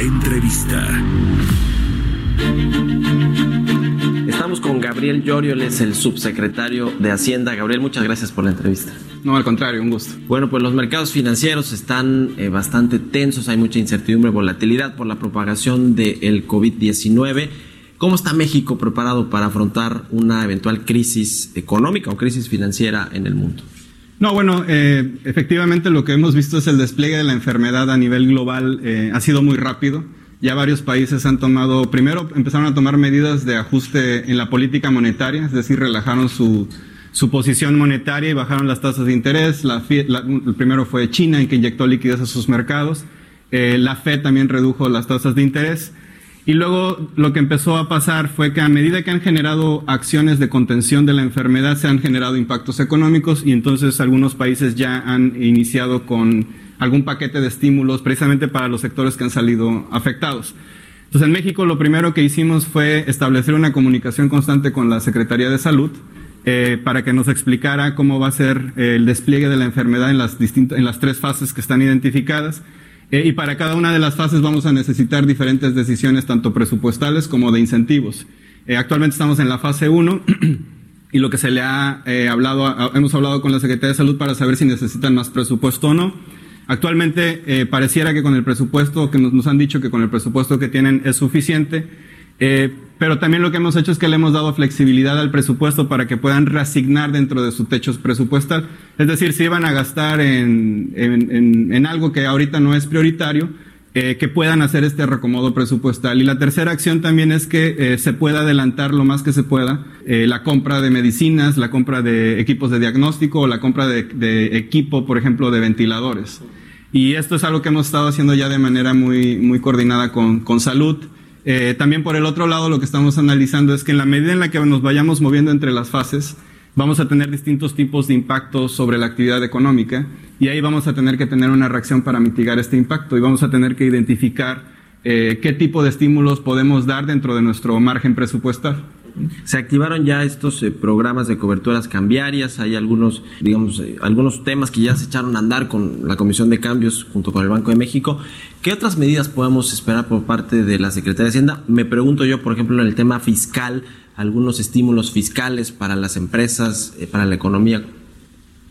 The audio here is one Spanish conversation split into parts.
Entrevista. Estamos con Gabriel Llorio, él es el subsecretario de Hacienda. Gabriel, muchas gracias por la entrevista. No, al contrario, un gusto. Bueno, pues los mercados financieros están eh, bastante tensos, hay mucha incertidumbre, volatilidad por la propagación del COVID-19. ¿Cómo está México preparado para afrontar una eventual crisis económica o crisis financiera en el mundo? No, bueno, eh, efectivamente lo que hemos visto es el despliegue de la enfermedad a nivel global eh, ha sido muy rápido. Ya varios países han tomado, primero empezaron a tomar medidas de ajuste en la política monetaria, es decir, relajaron su, su posición monetaria y bajaron las tasas de interés. La, el primero fue China, en que inyectó liquidez a sus mercados. Eh, la Fed también redujo las tasas de interés. Y luego lo que empezó a pasar fue que a medida que han generado acciones de contención de la enfermedad, se han generado impactos económicos y entonces algunos países ya han iniciado con algún paquete de estímulos precisamente para los sectores que han salido afectados. Entonces en México lo primero que hicimos fue establecer una comunicación constante con la Secretaría de Salud eh, para que nos explicara cómo va a ser el despliegue de la enfermedad en las, en las tres fases que están identificadas eh, y para cada una de las fases vamos a necesitar diferentes decisiones, tanto presupuestales como de incentivos. Eh, actualmente estamos en la fase 1 y lo que se le ha eh, hablado, hemos hablado con la Secretaría de Salud para saber si necesitan más presupuesto o no. Actualmente pareciera que con el presupuesto, que nos, han dicho que con el presupuesto que tienen es suficiente. Eh, pero también lo que hemos hecho es que le hemos dado flexibilidad al presupuesto para que puedan reasignar dentro de su techo presupuestal. Es decir, si iban a gastar en, en, en algo que ahorita no es prioritario, eh, que puedan hacer este recomodo presupuestal. Y la tercera acción también es que eh, se pueda adelantar lo más que se pueda eh, la compra de medicinas, la compra de equipos de diagnóstico o la compra de, de, equipo, por ejemplo, de ventiladores. Y esto es algo que hemos estado haciendo ya de manera muy, muy coordinada con, con salud. Eh, también por el otro lado, lo que estamos analizando es que en la medida en la que nos vayamos moviendo entre las fases, vamos a tener distintos tipos de impactos sobre la actividad económica y ahí vamos a tener que tener una reacción para mitigar este impacto y vamos a tener que identificar eh, qué tipo de estímulos podemos dar dentro de nuestro margen presupuestal. Se activaron ya estos eh, programas de coberturas cambiarias, hay algunos, digamos, eh, algunos temas que ya se echaron a andar con la Comisión de Cambios junto con el Banco de México. ¿Qué otras medidas podemos esperar por parte de la Secretaría de Hacienda? Me pregunto yo, por ejemplo, en el tema fiscal, algunos estímulos fiscales para las empresas, eh, para la economía.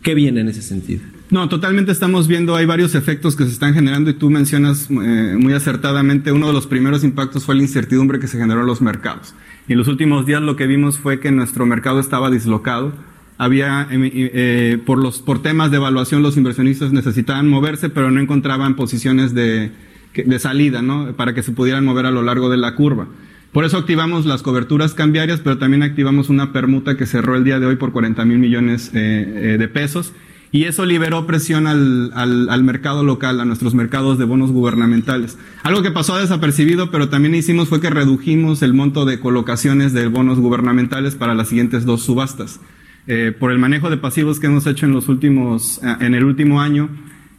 ¿Qué viene en ese sentido? No, totalmente estamos viendo, hay varios efectos que se están generando y tú mencionas eh, muy acertadamente, uno de los primeros impactos fue la incertidumbre que se generó en los mercados. Y en los últimos días lo que vimos fue que nuestro mercado estaba dislocado. Había, eh, eh, por, los, por temas de evaluación, los inversionistas necesitaban moverse, pero no encontraban posiciones de, de salida, ¿no? Para que se pudieran mover a lo largo de la curva. Por eso activamos las coberturas cambiarias, pero también activamos una permuta que cerró el día de hoy por 40 mil millones eh, de pesos y eso liberó presión al, al, mercado local, a nuestros mercados de bonos gubernamentales. Algo que pasó desapercibido, pero también hicimos fue que redujimos el monto de colocaciones de bonos gubernamentales para las siguientes dos subastas. Eh, por el manejo de pasivos que hemos hecho en los últimos, eh, en el último año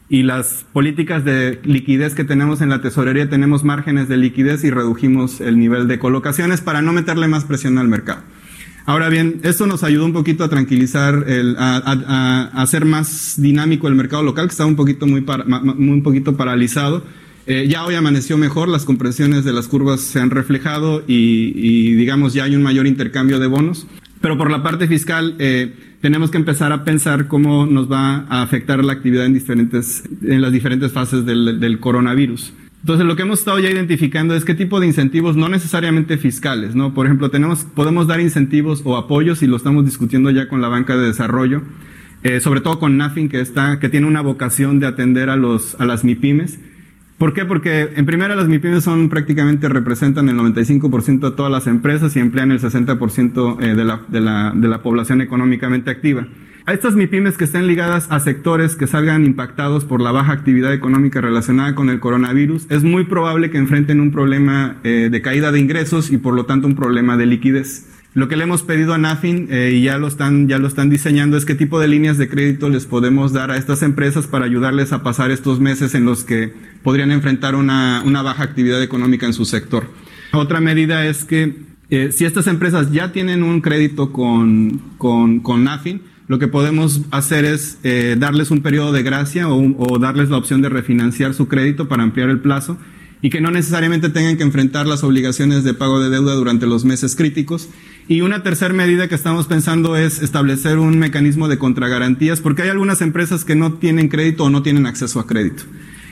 y las políticas de liquidez que tenemos en la tesorería, tenemos márgenes de liquidez y redujimos el nivel de colocaciones para no meterle más presión al mercado. Ahora bien, esto nos ayudó un poquito a tranquilizar, el, a, a, a, hacer más dinámico el mercado local, que estaba un poquito, muy, para, un poquito paralizado. Eh, ya hoy amaneció mejor, las compresiones de las curvas se han reflejado y, y, digamos ya hay un mayor intercambio de bonos. Pero por la parte fiscal, eh, tenemos que empezar a pensar cómo nos va a afectar la actividad en, diferentes, en las diferentes fases del, del coronavirus. Entonces, lo que hemos estado ya identificando es qué tipo de incentivos, no necesariamente fiscales, ¿no? Por ejemplo, tenemos, podemos dar incentivos o apoyos y lo estamos discutiendo ya con la banca de desarrollo, eh, sobre todo con NAFIN, que está, que tiene una vocación de atender a los, a las MIPIMES. ¿Por qué? Porque en primera las MIPIMES son prácticamente representan el 95% de todas las empresas y emplean el 60% eh, de la, de, la, de la población económicamente activa. A estas MIPIMES que estén ligadas a sectores que salgan impactados por la baja actividad económica relacionada con el coronavirus, es muy probable que enfrenten un problema eh, de caída de ingresos y por lo tanto un problema de liquidez. Lo que le hemos pedido a NAFIN eh, y ya lo están ya lo están diseñando es qué tipo de líneas de crédito les podemos dar a estas empresas para ayudarles a pasar estos meses en los que podrían enfrentar una, una baja actividad económica en su sector. Otra medida es que eh, si estas empresas ya tienen un crédito con, con, con NAFIN, lo que podemos hacer es eh, darles un periodo de gracia o, o darles la opción de refinanciar su crédito para ampliar el plazo y que no necesariamente tengan que enfrentar las obligaciones de pago de deuda durante los meses críticos. Y una tercera medida que estamos pensando es establecer un mecanismo de contragarantías, porque hay algunas empresas que no tienen crédito o no tienen acceso a crédito.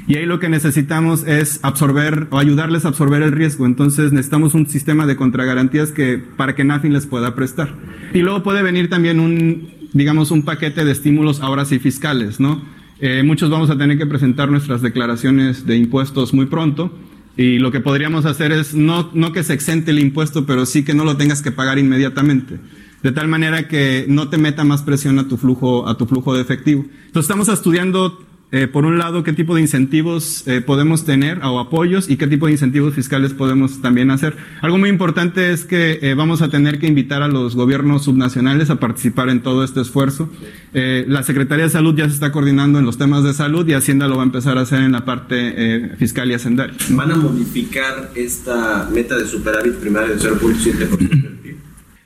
Y ahí lo que necesitamos es absorber o ayudarles a absorber el riesgo. Entonces necesitamos un sistema de contragarantías que, para que NAFIN les pueda prestar. Y luego puede venir también un, digamos, un paquete de estímulos ahora sí fiscales, ¿no? Eh, muchos vamos a tener que presentar nuestras declaraciones de impuestos muy pronto y lo que podríamos hacer es no, no que se exente el impuesto, pero sí que no lo tengas que pagar inmediatamente. De tal manera que no te meta más presión a tu flujo, a tu flujo de efectivo. Entonces estamos estudiando eh, por un lado, qué tipo de incentivos eh, podemos tener o apoyos y qué tipo de incentivos fiscales podemos también hacer. Algo muy importante es que eh, vamos a tener que invitar a los gobiernos subnacionales a participar en todo este esfuerzo. la Secretaría de Salud ya se está coordinando en los temas de salud y Hacienda lo va a empezar a hacer en la parte fiscal y hacendaria. ¿Van a modificar esta meta de superávit primario de 0.7%?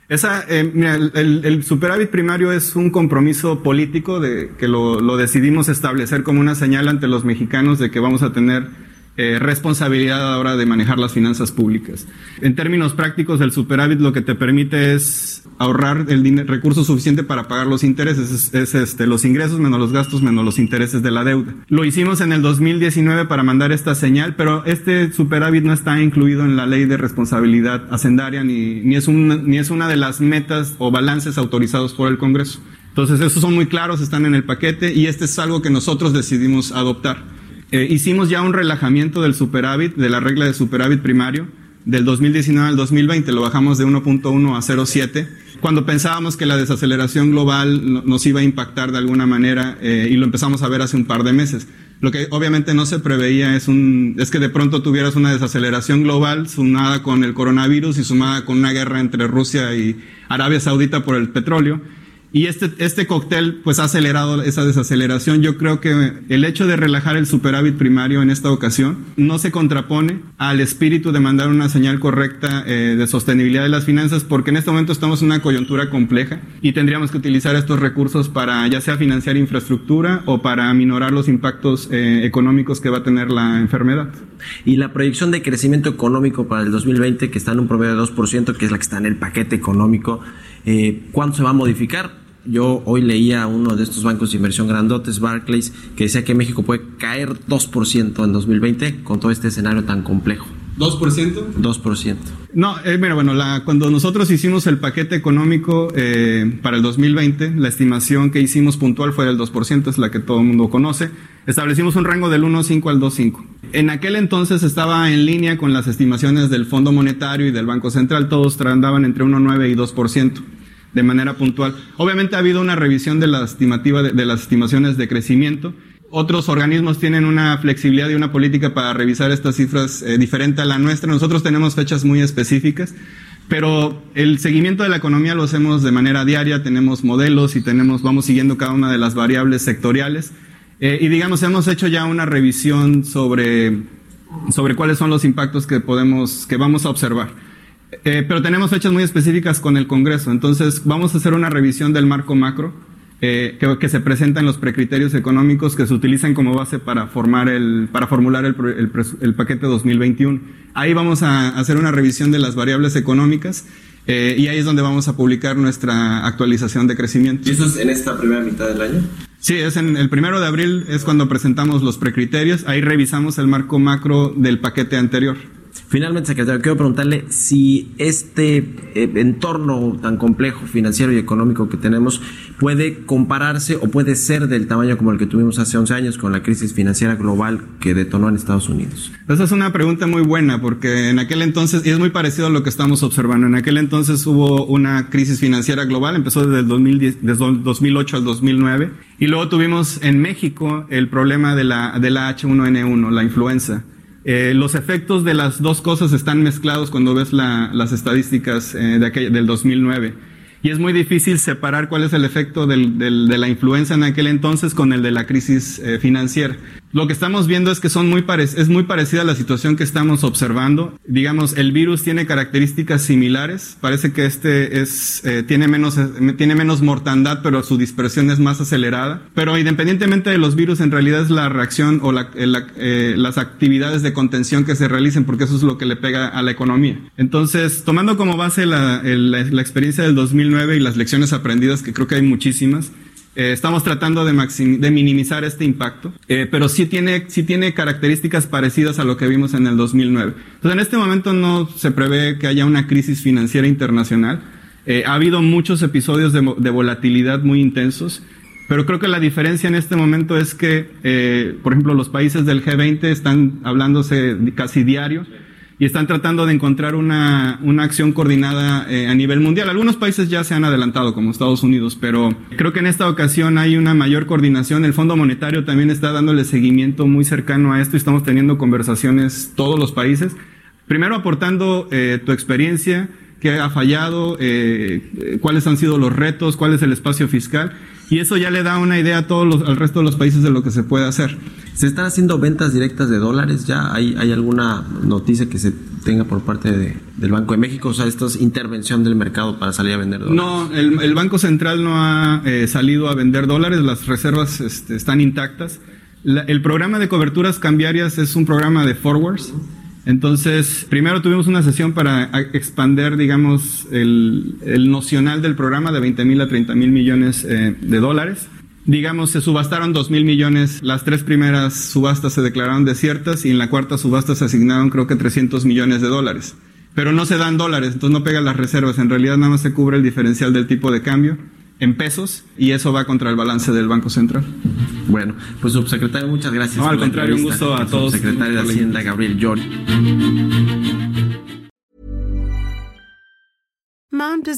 Esa, eh, mira, el, superávit primario es un compromiso político de que lo, lo, decidimos establecer como una señal ante los mexicanos de que vamos a tener eh, responsabilidad ahora de manejar las finanzas públicas. En términos prácticos, el superávit lo que te permite es ahorrar el recurso suficiente para pagar los intereses, es, es, este, los ingresos menos los gastos menos los intereses de la deuda. Lo hicimos en el 2019 para mandar esta señal, pero este superávit no está incluido en la ley de responsabilidad hacendaria ni, ni, es, un, ni es una de las metas o balances autorizados por el Congreso. Entonces, esos son muy claros, están en el paquete y este es algo que nosotros decidimos adoptar. Eh, hicimos ya un relajamiento del superávit, de la regla de superávit primario, del 2019 al 2020, lo bajamos de 1.1 a 0.7, cuando pensábamos que la desaceleración global nos iba a impactar de alguna manera eh, y lo empezamos a ver hace un par de meses. Lo que obviamente no se preveía es, un, es que de pronto tuvieras una desaceleración global sumada con el coronavirus y sumada con una guerra entre Rusia y Arabia Saudita por el petróleo y este, este cóctel pues ha acelerado esa desaceleración. Yo creo que el hecho de relajar el superávit primario en esta ocasión no se contrapone al espíritu de mandar una señal correcta eh, de sostenibilidad de las finanzas porque en este momento estamos en una coyuntura compleja y tendríamos que utilizar estos recursos para ya sea financiar infraestructura o para aminorar los impactos eh, económicos que va a tener la enfermedad. Y la proyección de crecimiento económico para el 2020 que está en un promedio de 2%, que es la que está en el paquete económico, eh, ¿cuándo se va a modificar? Yo hoy leía uno de estos bancos de inversión grandotes, Barclays, que decía que México puede caer 2% en 2020 con todo este escenario tan complejo. ¿2%? 2%. No, eh, mira, bueno, la, cuando nosotros hicimos el paquete económico eh, para el 2020, la estimación que hicimos puntual fue del 2%, es la que todo el mundo conoce. Establecimos un rango del 1.5 al 2.5. En aquel entonces estaba en línea con las estimaciones del Fondo Monetario y del Banco Central, todos andaban entre 1.9 y 2% de manera puntual. Obviamente ha habido una revisión de la estimativa de, las estimaciones de crecimiento. Otros organismos tienen una flexibilidad y una política para revisar estas cifras eh, diferente a la nuestra. Nosotros tenemos fechas muy específicas, pero el seguimiento de la economía lo hacemos de manera diaria. Tenemos modelos y tenemos, vamos siguiendo cada una de las variables sectoriales. Eh, y digamos, hemos hecho ya una revisión sobre, sobre cuáles son los impactos que podemos, que vamos a observar. Eh, pero tenemos fechas muy específicas con el Congreso, entonces vamos a hacer una revisión del marco macro eh, que, que, se presenta en los precriterios económicos que se utilizan como base para, formar el, para formular el, el, el paquete 2021. Ahí vamos a hacer una revisión de las variables económicas eh, y ahí es donde vamos a publicar nuestra actualización de crecimiento. ¿Y eso es en esta primera mitad del año? Sí, es en el primero de abril es cuando presentamos los precriterios. Ahí revisamos el marco macro del paquete anterior. Finalmente, secretario, quiero preguntarle si este eh, entorno tan complejo financiero y económico que tenemos puede compararse o puede ser del tamaño como el que tuvimos hace 11 años con la crisis financiera global que detonó en Estados Unidos. Esa es una pregunta muy buena porque en aquel entonces, y es muy parecido a lo que estamos observando, en aquel entonces hubo una crisis financiera global, empezó desde el 2010, desde 2008 al 2009, y luego tuvimos en México el problema de la, de la H1N1, la influenza. Eh, los efectos de las dos cosas están mezclados cuando ves las estadísticas eh, de del 2009. Y es muy difícil separar cuál es el efecto del, de la influenza en aquel entonces con el de la crisis eh, financiera. Lo que estamos viendo es que son muy es muy parecida a la situación que estamos observando. Digamos, el virus tiene características similares. Parece que este es, eh, tiene, menos, eh, tiene menos mortandad, pero su dispersión es más acelerada. Pero independientemente de los virus, en realidad es la reacción o la, eh, las actividades de contención que se realicen, porque eso es lo que le pega a la economía. Entonces, tomando como base la, la experiencia del 2009 y las lecciones aprendidas, que creo que hay muchísimas, eh, estamos tratando de, de minimizar este impacto, eh, pero sí tiene, sí tiene características parecidas a lo que vimos en el 2009. Entonces, en este momento no se prevé que haya una crisis financiera internacional. Eh, ha habido muchos episodios de, de, volatilidad muy intensos, pero creo que la diferencia en este momento es que, por ejemplo, los países del G20 están hablándose casi diario y están tratando de encontrar una, una acción coordinada eh, a nivel mundial. Algunos países ya se han adelantado, como Estados Unidos, pero creo que en esta ocasión hay una mayor coordinación. El Fondo Monetario también está dándole seguimiento muy cercano a esto y estamos teniendo conversaciones todos los países. Primero aportando eh, tu experiencia, qué ha fallado, eh, cuáles han sido los retos, cuál es el espacio fiscal y eso ya le da una idea a todos los, al resto de los países de lo que se puede hacer. ¿Se están haciendo ventas directas de dólares ya? ¿Hay, hay alguna noticia que se tenga por parte de, del Banco de México? O sea, esta es intervención del mercado para salir a vender dólares. No, el, el Banco Central no ha eh, salido a vender dólares, las reservas este, están intactas. el programa de coberturas cambiarias es un programa de forwards. Entonces, primero tuvimos una sesión para expander, digamos, el, el nocional del programa de 20 mil a 30 mil millones eh, de dólares. Digamos, se subastaron 2 mil millones, las tres primeras subastas se declararon desiertas y en la cuarta subasta se asignaron creo que 300 millones de dólares. Pero no se dan dólares, entonces no pega las reservas, en realidad nada más se cubre el diferencial del tipo de cambio en pesos y eso va contra el balance del Banco Central. Bueno, pues subsecretario, muchas gracias. No, al contrario, un gusto a todos. Secretario de Hacienda, Gabriel Llori.